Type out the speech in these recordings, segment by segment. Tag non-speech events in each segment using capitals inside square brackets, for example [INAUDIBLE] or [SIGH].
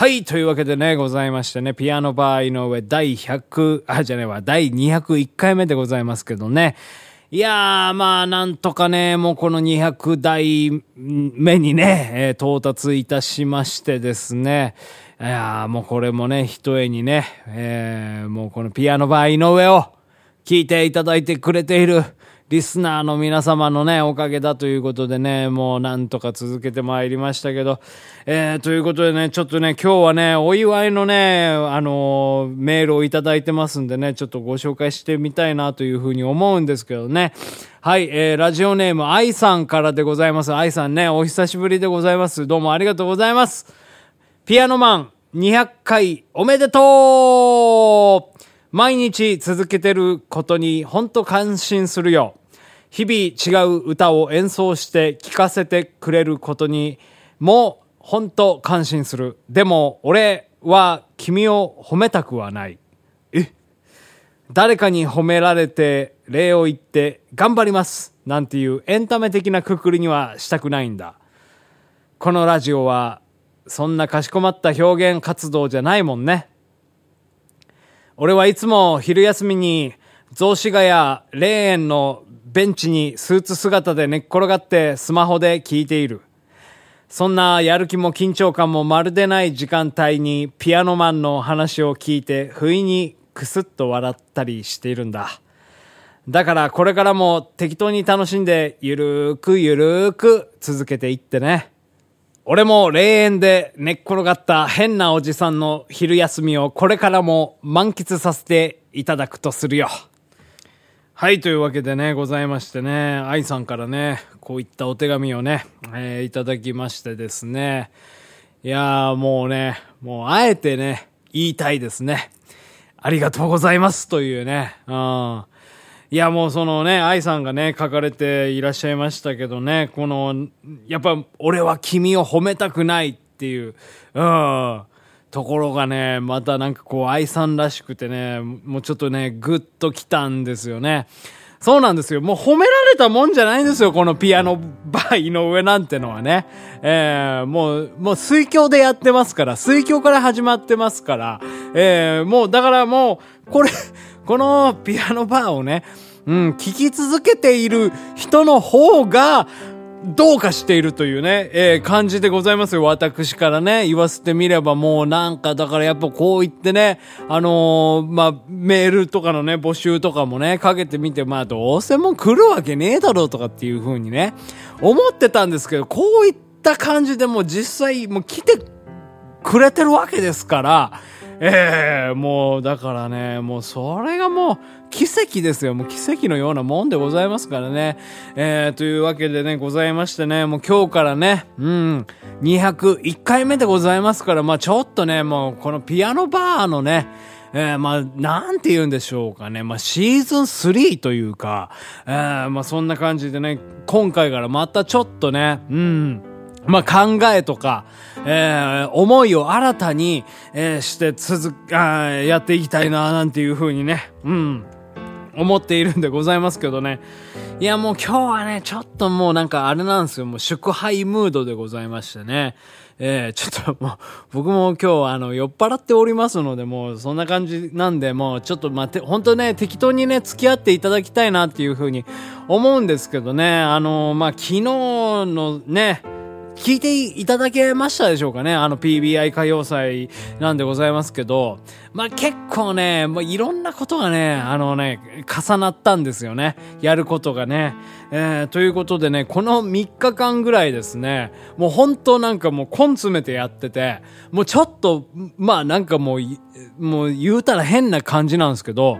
はい、というわけでね、ございましてね、ピアノバー井上第100、あ、じゃねえわ、第201回目でございますけどね。いやー、まあ、なんとかね、もうこの200代目にね、えー、到達いたしましてですね。いやー、もうこれもね、一重にね、えー、もうこのピアノバー井上を聞いていただいてくれている、リスナーの皆様のね、おかげだということでね、もうなんとか続けてまいりましたけど、えー、ということでね、ちょっとね、今日はね、お祝いのね、あのー、メールをいただいてますんでね、ちょっとご紹介してみたいなというふうに思うんですけどね。はい、えー、ラジオネーム、愛さんからでございます。愛さんね、お久しぶりでございます。どうもありがとうございます。ピアノマン、200回おめでとう毎日続けてることに本当感心するよ。日々違う歌を演奏して聴かせてくれることにも本当感心する。でも俺は君を褒めたくはない。え？誰かに褒められて礼を言って頑張りますなんていうエンタメ的なくくりにはしたくないんだ。このラジオはそんなかしこまった表現活動じゃないもんね。俺はいつも昼休みに雑司ヶ谷霊園のベンチにスーツ姿で寝っ転がってスマホで聞いている。そんなやる気も緊張感もまるでない時間帯にピアノマンの話を聞いて不意にクスッと笑ったりしているんだ。だからこれからも適当に楽しんでゆるーくゆるーく続けていってね。俺も霊園で寝っ転がった変なおじさんの昼休みをこれからも満喫させていただくとするよ。はい、というわけでね、ございましてね、愛さんからね、こういったお手紙をね、えー、いただきましてですね、いやーもうね、もうあえてね、言いたいですね。ありがとうございますというね、うん。いやもうそのね、愛さんがね、書かれていらっしゃいましたけどね、この、やっぱ俺は君を褒めたくないっていう、うん。ところがね、またなんかこう愛さんらしくてね、もうちょっとね、ぐっと来たんですよね。そうなんですよ。もう褒められたもんじゃないんですよ。このピアノバー井上なんてのはね。えー、もう、もう水郷でやってますから、水郷から始まってますから、えー、もうだからもう、これ、このピアノバーをね、うん、聴き続けている人の方が、どうかしているというね、えー、感じでございますよ。私からね、言わせてみればもうなんか、だからやっぱこう言ってね、あのー、まあ、メールとかのね、募集とかもね、かけてみて、まあ、どうせもう来るわけねえだろうとかっていう風にね、思ってたんですけど、こういった感じでもう実際もう来てくれてるわけですから、ええー、もう、だからね、もうそれがもう、奇跡ですよ。もう奇跡のようなもんでございますからね。えー、というわけでね、ございましてね、もう今日からね、うん、201回目でございますから、まあちょっとね、もうこのピアノバーのね、えー、まあ、なんて言うんでしょうかね。まあ、シーズン3というか、えー、まあ、そんな感じでね、今回からまたちょっとね、うん、まあ、考えとか、えー、思いを新たに、えー、して続あやっていきたいな、なんていう風にね、うん、思っているんでございますけどね。いや、もう今日はね、ちょっともうなんかあれなんですよ。もう祝杯ムードでございましてね。えー、ちょっともう、僕も今日あの、酔っ払っておりますので、もうそんな感じなんで、もうちょっと待って、本当ね、適当にね、付き合っていただきたいなっていう風に思うんですけどね。あのー、まあ、昨日のね、聞いていただけましたでしょうかね？あの PBI 歌謡祭なんでございますけど、まあ、結構ね、まあ、いろんなことがね、あのね、重なったんですよね。やることがね。えー、ということでね、この3日間ぐらいですね、もう本当なんかもう根詰めてやってて、もうちょっと、まあなんかもう、もう言うたら変な感じなんですけど、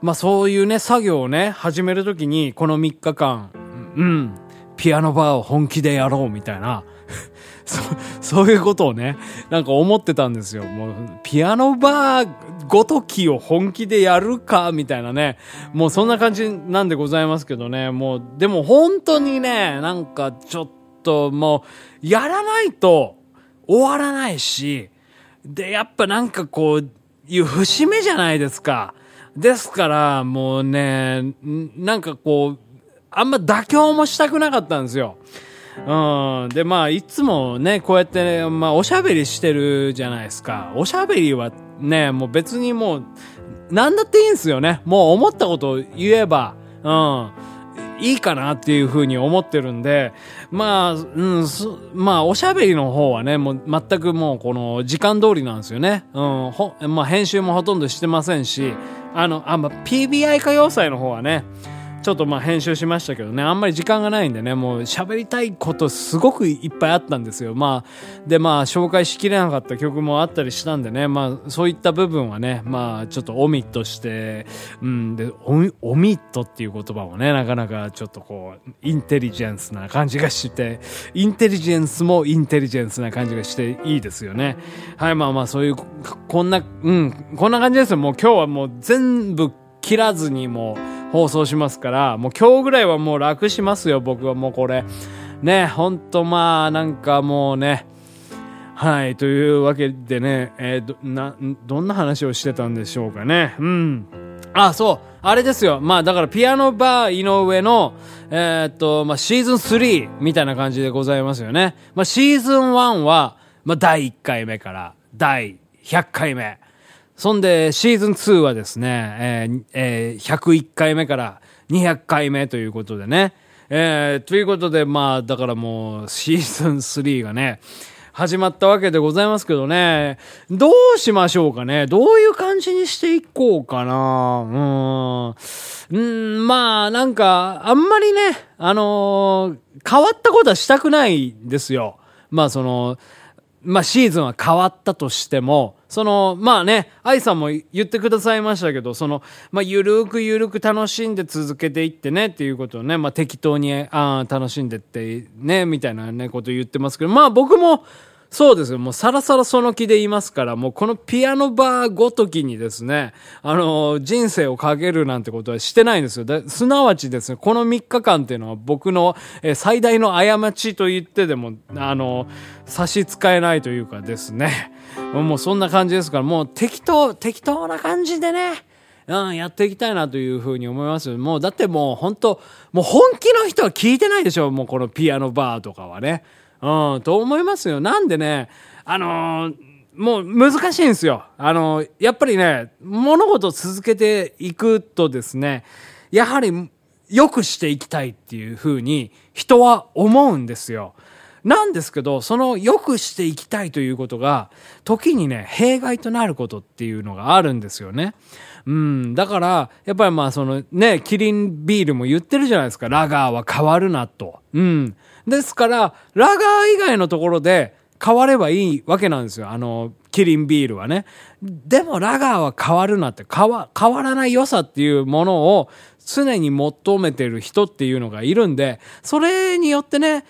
まあそういうね、作業をね、始めるときに、この3日間、うん、ピアノバーを本気でやろうみたいな、[LAUGHS] そ、そういうことをね、なんか思ってたんですよ。もう、ピアノバーごときを本気でやるか、みたいなね。もうそんな感じなんでございますけどね。もう、でも本当にね、なんかちょっともう、やらないと終わらないし、で、やっぱなんかこう、いう節目じゃないですか。ですから、もうね、なんかこう、あんま妥協もしたくなかったんですよ。うん。で、まあ、いつもね、こうやってね、まあ、おしゃべりしてるじゃないですか。おしゃべりはね、もう別にもう、なんだっていいんですよね。もう思ったことを言えば、うん。いいかなっていうふうに思ってるんで、まあ、うん、まあ、おしゃべりの方はね、もう全くもうこの時間通りなんですよね。うん、ほ、まあ、編集もほとんどしてませんし、あの、あ、ま、PBI 歌謡祭の方はね、ちょっとまあ編集しましたけどね、あんまり時間がないんでね、もう喋りたいことすごくいっぱいあったんですよ。まあ、でまあ紹介しきれなかった曲もあったりしたんでね、まあそういった部分はね、まあちょっとオミットして、うん、で、オミットっていう言葉もね、なかなかちょっとこう、インテリジェンスな感じがして、インテリジェンスもインテリジェンスな感じがしていいですよね。はい、まあまあそういう、こんな、うん、こんな感じですよ。もう今日はもう全部切らずにもう、放送しますから、もう今日ぐらいはもう楽しますよ、僕はもうこれ。ね、ほんとまあ、なんかもうね、はい、というわけでね、えー、ど、な、どんな話をしてたんでしょうかね。うん。あ、そう。あれですよ。まあだからピアノバー井上の、えー、っと、まあシーズン3みたいな感じでございますよね。まあシーズン1は、まあ第1回目から第100回目。そんで、シーズン2はですね、えーえー、101回目から200回目ということでね。えー、ということで、まあ、だからもう、シーズン3がね、始まったわけでございますけどね、どうしましょうかね。どういう感じにしていこうかな。うん。うん、まあ、なんか、あんまりね、あのー、変わったことはしたくないんですよ。まあ、その、まあ、シーズンは変わったとしても、その、まあね、愛さんも言ってくださいましたけど、その、まあ、ゆるくゆるく楽しんで続けていってねっていうことをね、まあ、適当に、あ楽しんでってね、みたいなね、こと言ってますけど、まあ僕も、そうですよ。もうさらさらその気で言いますから、もうこのピアノバーごときにですね、あの、人生をかけるなんてことはしてないんですよ。すなわちですね、この3日間っていうのは僕の、え最大の過ちと言ってでも、あの、差し支えないというかですね、もうそんな感じですから、もう適当、適当な感じでね、うん、やっていきたいなというふうに思います。もう、だってもう本当もう本気の人は聞いてないでしょもうこのピアノバーとかはね。うん、と思いますよ。なんでね、あのー、もう難しいんですよ。あのー、やっぱりね、物事を続けていくとですね、やはり良くしていきたいっていうふうに人は思うんですよ。なんですけど、その良くしていきたいということが、時にね、弊害となることっていうのがあるんですよね。うん。だから、やっぱりまあそのね、キリンビールも言ってるじゃないですか。ラガーは変わるなと。うん。ですから、ラガー以外のところで変わればいいわけなんですよ。あの、キリンビールはね。でもラガーは変わるなって、変わ、変わらない良さっていうものを常に求めてる人っていうのがいるんで、それによってね、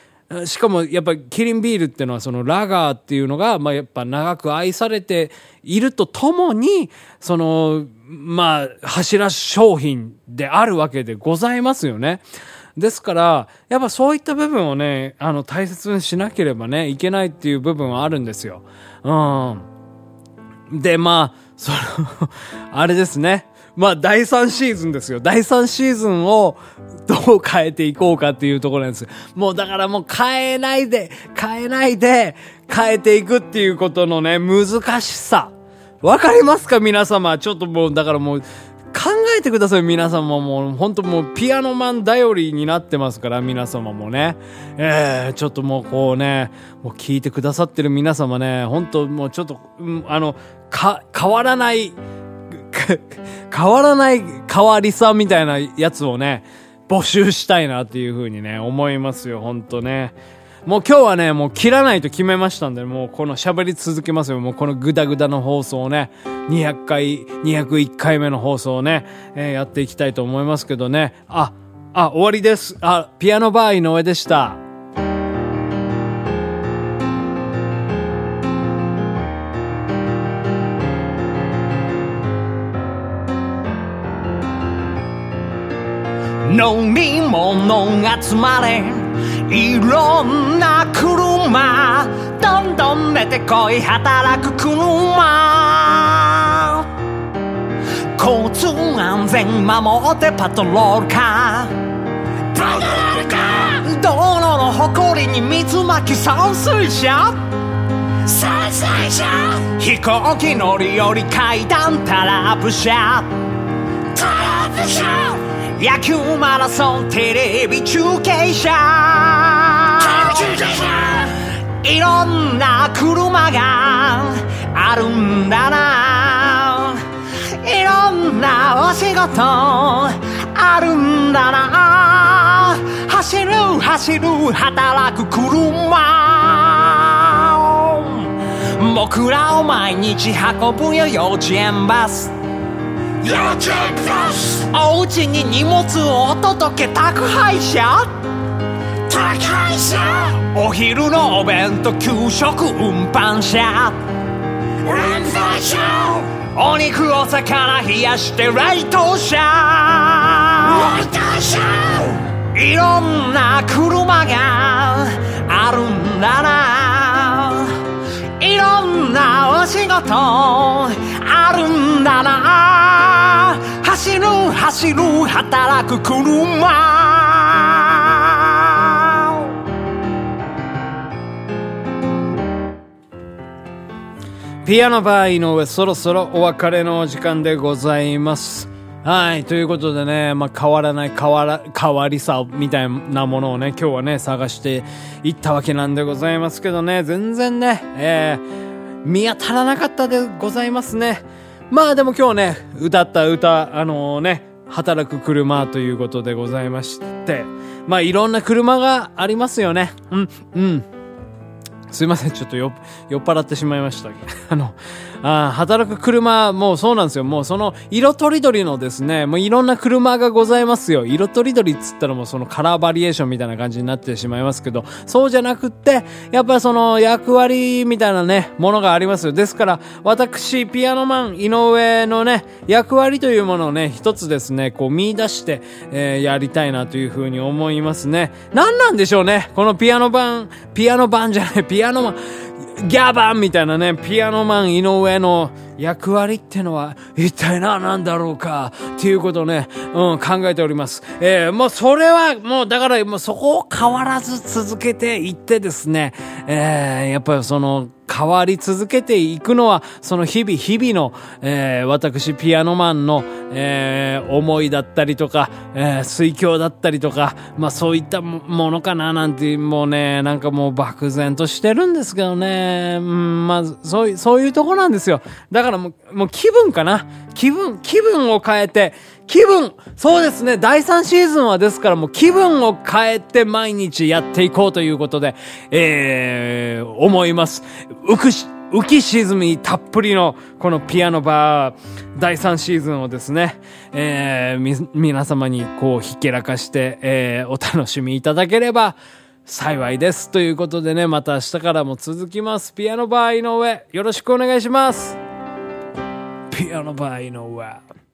しかもやっぱりキリンビールっていうのはそのラガーっていうのが、まあやっぱ長く愛されているとともに、その、まあ柱商品であるわけでございますよね。ですから、やっぱそういった部分をね、あの、大切にしなければね、いけないっていう部分はあるんですよ。うん。で、まあ、その [LAUGHS] あれですね。まあ、第3シーズンですよ。第3シーズンをどう変えていこうかっていうところなんです。もうだからもう変えないで、変えないで、変えていくっていうことのね、難しさ。わかりますか？皆様。ちょっともう、だからもう、考えてください、皆様も。本当もう、ピアノマン頼りになってますから、皆様もね。えー、ちょっともうこうね、もう聞いてくださってる皆様ね、本当もうちょっと、あの、か、変わらない、[LAUGHS] 変わらない変わりさみたいなやつをね、募集したいなっていうふうにね、思いますよ、ほんとね。もう今日はね、もう切らないと決めましたんで、もうこの喋り続けますよ。もうこのグダグダの放送をね、200回、201回目の放送をね、えー、やっていきたいと思いますけどね。あ、あ、終わりです。あ、ピアノバー井上でした。飲み物集まれいろんな車どんどん寝てこい働く車交通安全守ってパトロールかパトロールか。道路の誇りに水まき散水車。散水車。飛行機乗り降り階段タラップ車。タラップ車。野球マラソンテレビ中継車。いろんな車があるんだななお仕事あるんだな。走る走る働く車。僕らを毎日運ぶよ幼稚園バス。幼稚園バス。お家に荷物を届け宅配車。宅配車。お昼のお弁当給食運搬車。運搬車お肉お魚冷やして冷凍車冷凍車いろんな車があるんだな。いろんなお仕事あるんだな。走る走る働く車。ピアノバー井上そろそろお別れのお時間でございます。はい。ということでね、まあ、変わらない変わら、変わりさみたいなものをね、今日はね、探していったわけなんでございますけどね、全然ね、えー、見当たらなかったでございますね。まあでも今日ね、歌った歌、あのね、働く車ということでございまして、まあいろんな車がありますよね。うん、うん。すいません、ちょっと酔っ酔っ払ってしまいました。[LAUGHS] あの、あー働く車、もうそうなんですよ。もうその、色とりどりのですね、もういろんな車がございますよ。色とりどりっつったらもうそのカラーバリエーションみたいな感じになってしまいますけど、そうじゃなくって、やっぱりその役割みたいなね、ものがありますよ。ですから、私、ピアノマン、井上のね、役割というものをね、一つですね、こう見出して、えーやりたいなというふうに思いますね。何なんでしょうね。このピアノ版、ピアノ版じゃない、ピアノマン、ギャバンみたいなね、ピアノマン井上の役割ってのは一体何なんだろうかっていうことをね、うん、考えております。えー、もうそれはもうだからもうそこを変わらず続けていってですね、えー、やっぱりその変わり続けていくのは、その日々日々の、えー、私ピアノマンの、えー、思いだったりとか、えー、水郷だったりとか、まあそういったものかななんて、もうね、なんかもう漠然としてるんですけどね、うん、まあそういう、そういうとこなんですよ。だからもう、もう気分かな。気分、気分を変えて、気分そうですね。第3シーズンはですからもう気分を変えて毎日やっていこうということで、えー、思います。浮くし、浮き沈みたっぷりのこのピアノバー第3シーズンをですね、えー、み、皆様にこうひけらかして、えー、お楽しみいただければ幸いです。ということでね、また明日からも続きます。ピアノバー井上、よろしくお願いします。ピアノバー井上。